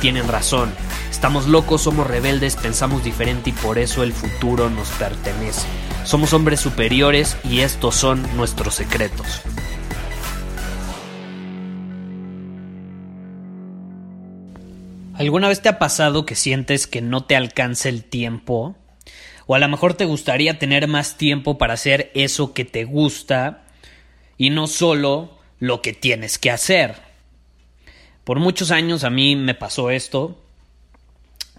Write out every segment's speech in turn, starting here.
tienen razón. Estamos locos, somos rebeldes, pensamos diferente y por eso el futuro nos pertenece. Somos hombres superiores y estos son nuestros secretos. ¿Alguna vez te ha pasado que sientes que no te alcanza el tiempo? O a lo mejor te gustaría tener más tiempo para hacer eso que te gusta y no solo lo que tienes que hacer. Por muchos años a mí me pasó esto.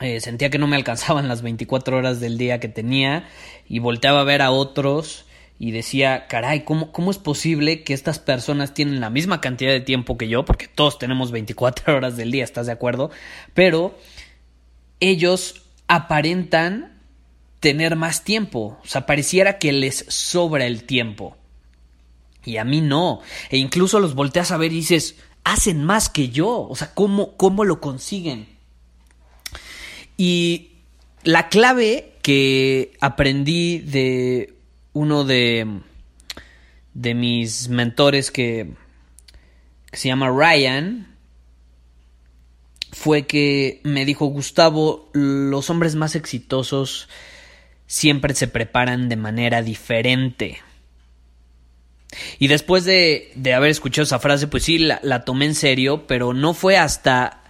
Eh, sentía que no me alcanzaban las 24 horas del día que tenía y volteaba a ver a otros y decía, caray, ¿cómo, ¿cómo es posible que estas personas tienen la misma cantidad de tiempo que yo? Porque todos tenemos 24 horas del día, ¿estás de acuerdo? Pero ellos aparentan tener más tiempo, o sea, pareciera que les sobra el tiempo. Y a mí no. E incluso los volteas a ver y dices, hacen más que yo. O sea, ¿cómo, cómo lo consiguen? Y la clave que aprendí de uno de, de mis mentores que, se llama Ryan fue que me dijo Gustavo, los hombres más exitosos siempre se preparan de manera diferente. Y después de, de haber escuchado esa frase, pues sí, la, la tomé en serio, pero no fue hasta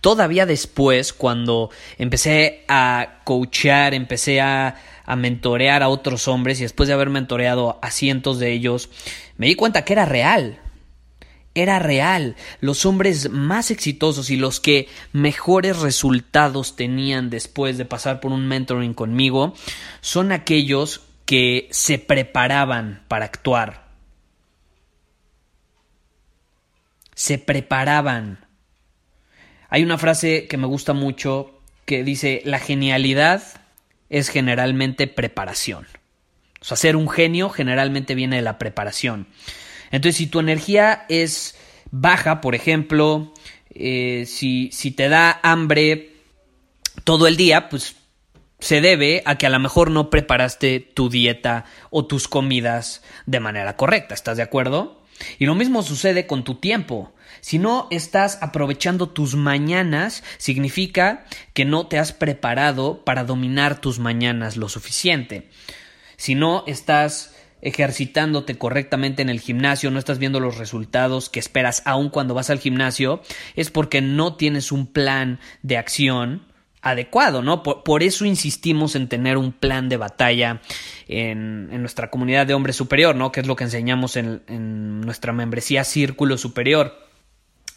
todavía después, cuando empecé a coachear, empecé a, a mentorear a otros hombres y después de haber mentoreado a cientos de ellos, me di cuenta que era real. Era real. Los hombres más exitosos y los que mejores resultados tenían después de pasar por un mentoring conmigo son aquellos que se preparaban para actuar. Se preparaban. Hay una frase que me gusta mucho que dice, la genialidad es generalmente preparación. O sea, ser un genio generalmente viene de la preparación. Entonces, si tu energía es baja, por ejemplo, eh, si, si te da hambre todo el día, pues se debe a que a lo mejor no preparaste tu dieta o tus comidas de manera correcta. ¿Estás de acuerdo? Y lo mismo sucede con tu tiempo. Si no estás aprovechando tus mañanas, significa que no te has preparado para dominar tus mañanas lo suficiente. Si no estás ejercitándote correctamente en el gimnasio, no estás viendo los resultados que esperas aun cuando vas al gimnasio, es porque no tienes un plan de acción adecuado, ¿no? Por, eso insistimos en tener un plan de batalla en, en, nuestra comunidad de hombre superior, ¿no? Que es lo que enseñamos en, en nuestra membresía Círculo Superior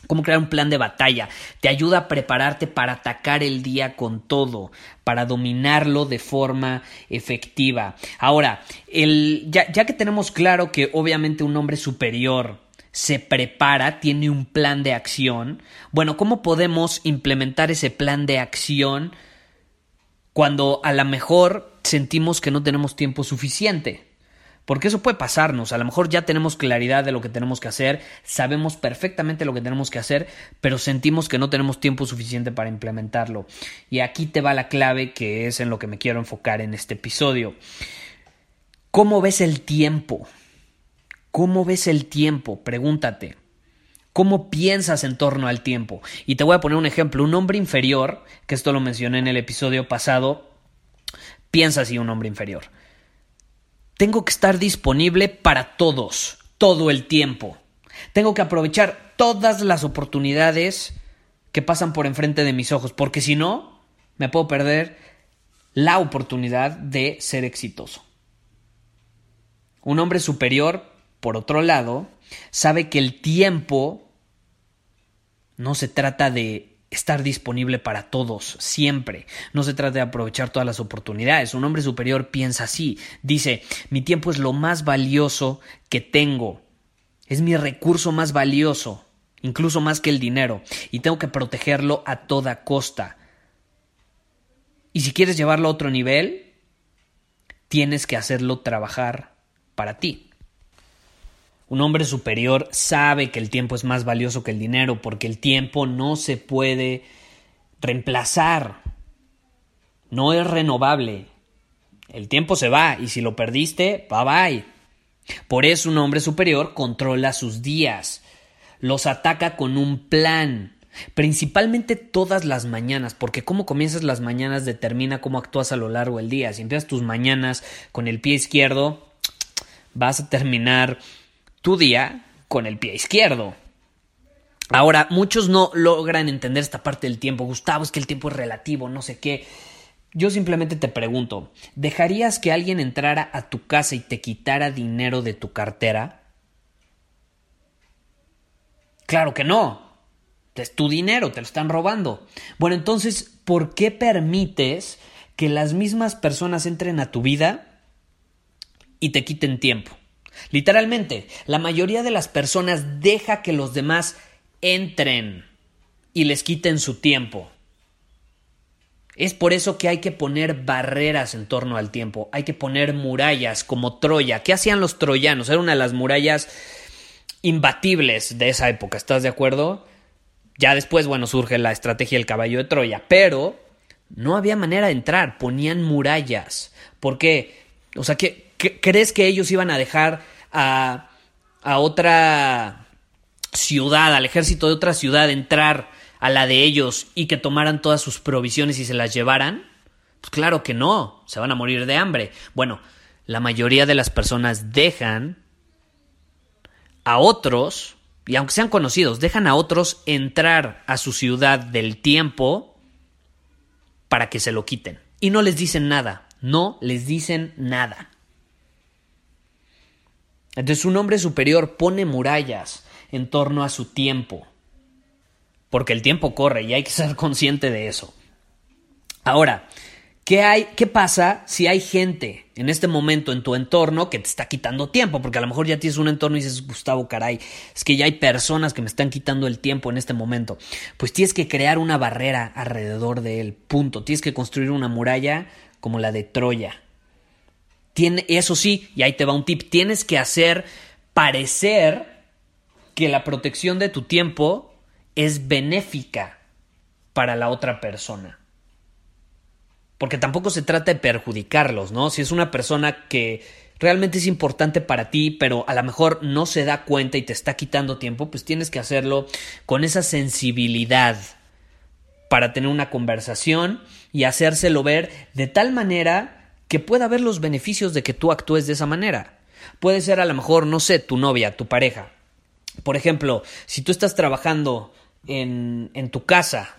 cómo crear un plan de batalla. Te ayuda a prepararte para atacar el día con todo, para dominarlo de forma efectiva. Ahora, el, ya, ya que tenemos claro que obviamente un hombre superior se prepara, tiene un plan de acción, bueno, ¿cómo podemos implementar ese plan de acción cuando a lo mejor sentimos que no tenemos tiempo suficiente? Porque eso puede pasarnos. A lo mejor ya tenemos claridad de lo que tenemos que hacer, sabemos perfectamente lo que tenemos que hacer, pero sentimos que no tenemos tiempo suficiente para implementarlo. Y aquí te va la clave que es en lo que me quiero enfocar en este episodio. ¿Cómo ves el tiempo? ¿Cómo ves el tiempo? Pregúntate. ¿Cómo piensas en torno al tiempo? Y te voy a poner un ejemplo. Un hombre inferior, que esto lo mencioné en el episodio pasado, piensa así un hombre inferior tengo que estar disponible para todos, todo el tiempo. Tengo que aprovechar todas las oportunidades que pasan por enfrente de mis ojos, porque si no, me puedo perder la oportunidad de ser exitoso. Un hombre superior, por otro lado, sabe que el tiempo no se trata de estar disponible para todos, siempre. No se trata de aprovechar todas las oportunidades. Un hombre superior piensa así. Dice, mi tiempo es lo más valioso que tengo. Es mi recurso más valioso, incluso más que el dinero, y tengo que protegerlo a toda costa. Y si quieres llevarlo a otro nivel, tienes que hacerlo trabajar para ti. Un hombre superior sabe que el tiempo es más valioso que el dinero porque el tiempo no se puede reemplazar. No es renovable. El tiempo se va y si lo perdiste, bye bye. Por eso un hombre superior controla sus días. Los ataca con un plan. Principalmente todas las mañanas, porque cómo comienzas las mañanas determina cómo actúas a lo largo del día. Si empiezas tus mañanas con el pie izquierdo, vas a terminar tu día con el pie izquierdo. Ahora, muchos no logran entender esta parte del tiempo. Gustavo, es que el tiempo es relativo, no sé qué. Yo simplemente te pregunto, ¿dejarías que alguien entrara a tu casa y te quitara dinero de tu cartera? Claro que no. Es tu dinero, te lo están robando. Bueno, entonces, ¿por qué permites que las mismas personas entren a tu vida y te quiten tiempo? Literalmente, la mayoría de las personas deja que los demás entren y les quiten su tiempo. Es por eso que hay que poner barreras en torno al tiempo, hay que poner murallas como Troya. ¿Qué hacían los troyanos? Era una de las murallas imbatibles de esa época, ¿estás de acuerdo? Ya después, bueno, surge la estrategia del caballo de Troya, pero no había manera de entrar, ponían murallas. ¿Por qué? O sea, que ¿Crees que ellos iban a dejar a, otra ciudad, al ejército de otra ciudad, entrar a la de ellos y que tomaran todas sus provisiones y se las llevaran? Pues claro que no, se van a morir de hambre. Bueno, la mayoría de las personas dejan a otros, y aunque sean conocidos, dejan a otros entrar a su ciudad del tiempo para que se lo quiten. Y no les dicen nada, no les dicen nada. Entonces un hombre superior pone murallas en torno a su tiempo, porque el tiempo corre y hay que ser consciente de eso. Ahora, ¿qué, hay, ¿qué pasa si hay gente en este momento en tu entorno que te está quitando tiempo? Porque a lo mejor ya tienes un entorno y dices, Gustavo, caray, es que ya hay personas que me están quitando el tiempo en este momento. Pues tienes que crear una barrera alrededor de él, punto. Tienes que construir una muralla como la de Troya eso sí, y ahí te va un tip, tienes que hacer parecer que la protección de tu tiempo es benéfica para la otra persona. Porque tampoco se trata de perjudicarlos, ¿no? Si es una persona que realmente es importante para ti, pero a lo mejor no se da cuenta y te está quitando tiempo, pues tienes que hacerlo con esa sensibilidad para tener una conversación y hacérselo ver de tal manera que pueda ver los beneficios de que tú actúes de esa manera. Puede ser a lo mejor, no sé, tu novia, tu pareja. Por ejemplo, si tú estás trabajando en, en tu casa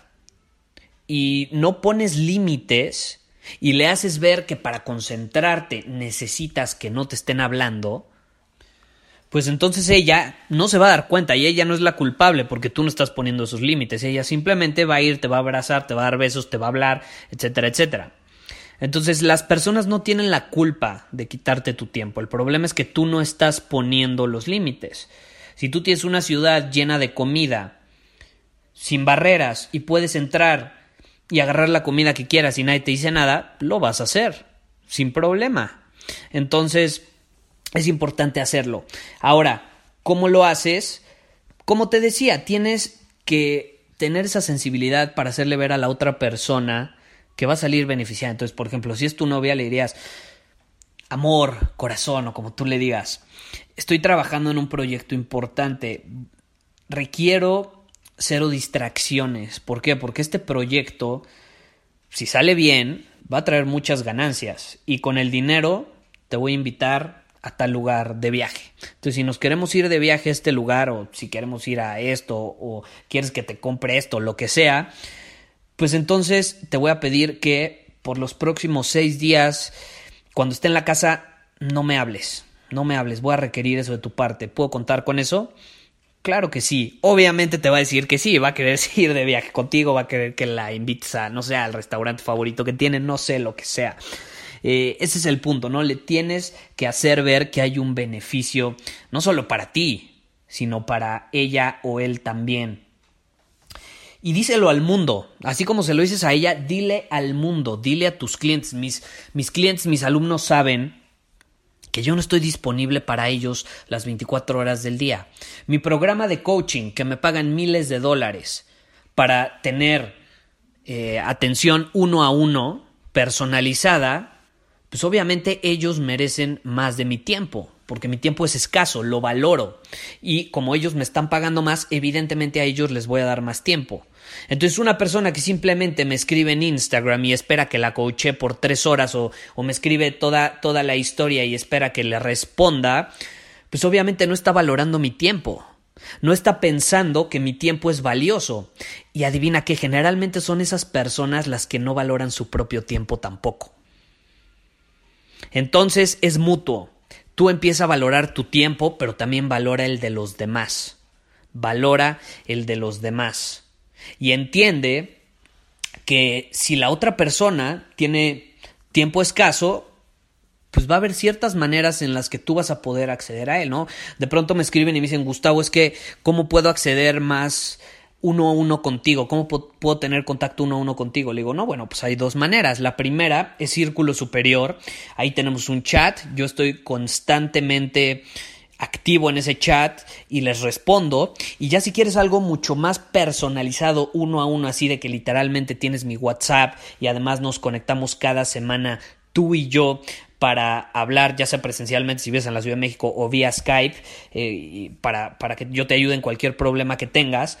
y no pones límites y le haces ver que para concentrarte necesitas que no te estén hablando, pues entonces ella no se va a dar cuenta y ella no es la culpable porque tú no estás poniendo esos límites. Ella simplemente va a ir, te va a abrazar, te va a dar besos, te va a hablar, etcétera, etcétera. Entonces las personas no tienen la culpa de quitarte tu tiempo. El problema es que tú no estás poniendo los límites. Si tú tienes una ciudad llena de comida, sin barreras, y puedes entrar y agarrar la comida que quieras y nadie te dice nada, lo vas a hacer, sin problema. Entonces, es importante hacerlo. Ahora, ¿cómo lo haces? Como te decía, tienes que tener esa sensibilidad para hacerle ver a la otra persona que va a salir beneficiada. Entonces, por ejemplo, si es tu novia, le dirías, amor, corazón o como tú le digas, estoy trabajando en un proyecto importante, requiero cero distracciones. ¿Por qué? Porque este proyecto, si sale bien, va a traer muchas ganancias y con el dinero te voy a invitar a tal lugar de viaje. Entonces, si nos queremos ir de viaje a este lugar o si queremos ir a esto o quieres que te compre esto, lo que sea, pues entonces te voy a pedir que por los próximos seis días, cuando esté en la casa, no me hables, no me hables, voy a requerir eso de tu parte. ¿Puedo contar con eso? Claro que sí. Obviamente te va a decir que sí, va a querer ir de viaje contigo, va a querer que la invites a, no sé, al restaurante favorito que tiene, no sé lo que sea. Eh, ese es el punto, ¿no? Le tienes que hacer ver que hay un beneficio, no solo para ti, sino para ella o él también. Y díselo al mundo, así como se lo dices a ella, dile al mundo, dile a tus clientes. Mis, mis clientes, mis alumnos saben que yo no estoy disponible para ellos las 24 horas del día. Mi programa de coaching, que me pagan miles de dólares para tener eh, atención uno a uno, personalizada, pues obviamente ellos merecen más de mi tiempo, porque mi tiempo es escaso, lo valoro. Y como ellos me están pagando más, evidentemente a ellos les voy a dar más tiempo. Entonces, una persona que simplemente me escribe en Instagram y espera que la coache por tres horas o, o me escribe toda, toda la historia y espera que le responda, pues obviamente no está valorando mi tiempo. No está pensando que mi tiempo es valioso. Y adivina que generalmente son esas personas las que no valoran su propio tiempo tampoco. Entonces es mutuo. Tú empiezas a valorar tu tiempo, pero también valora el de los demás. Valora el de los demás y entiende que si la otra persona tiene tiempo escaso, pues va a haber ciertas maneras en las que tú vas a poder acceder a él, ¿no? De pronto me escriben y me dicen, Gustavo, es que, ¿cómo puedo acceder más uno a uno contigo? ¿Cómo puedo tener contacto uno a uno contigo? Le digo, no, bueno, pues hay dos maneras. La primera es Círculo Superior. Ahí tenemos un chat. Yo estoy constantemente activo en ese chat y les respondo. Y ya si quieres algo mucho más personalizado uno a uno, así de que literalmente tienes mi WhatsApp y además nos conectamos cada semana tú y yo para hablar, ya sea presencialmente si vives en la Ciudad de México o vía Skype, eh, para, para, que yo te ayude en cualquier problema que tengas,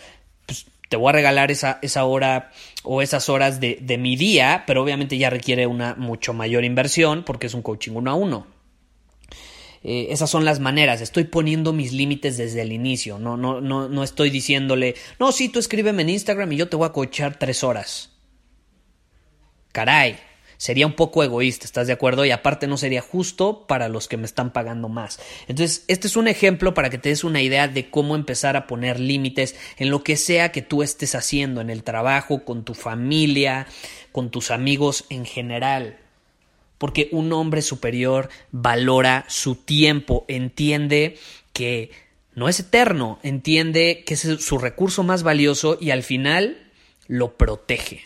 pues te voy a regalar esa, esa hora o esas horas de, de mi día, pero obviamente ya requiere una mucho mayor inversión porque es un coaching uno a uno. Eh, esas son las maneras. Estoy poniendo mis límites desde el inicio. No, no, no, no estoy diciéndole, no, sí, tú escríbeme en Instagram y yo te voy a coachar tres horas. Caray, sería un poco egoísta, ¿estás de acuerdo? Y aparte no sería justo para los que me están pagando más. Entonces, este es un ejemplo para que te des una idea de cómo empezar a poner límites en lo que sea que tú estés haciendo, en el trabajo, con tu familia, con tus amigos en general porque un hombre superior valora su tiempo, entiende que no es eterno, entiende que es su recurso más valioso y al final lo protege.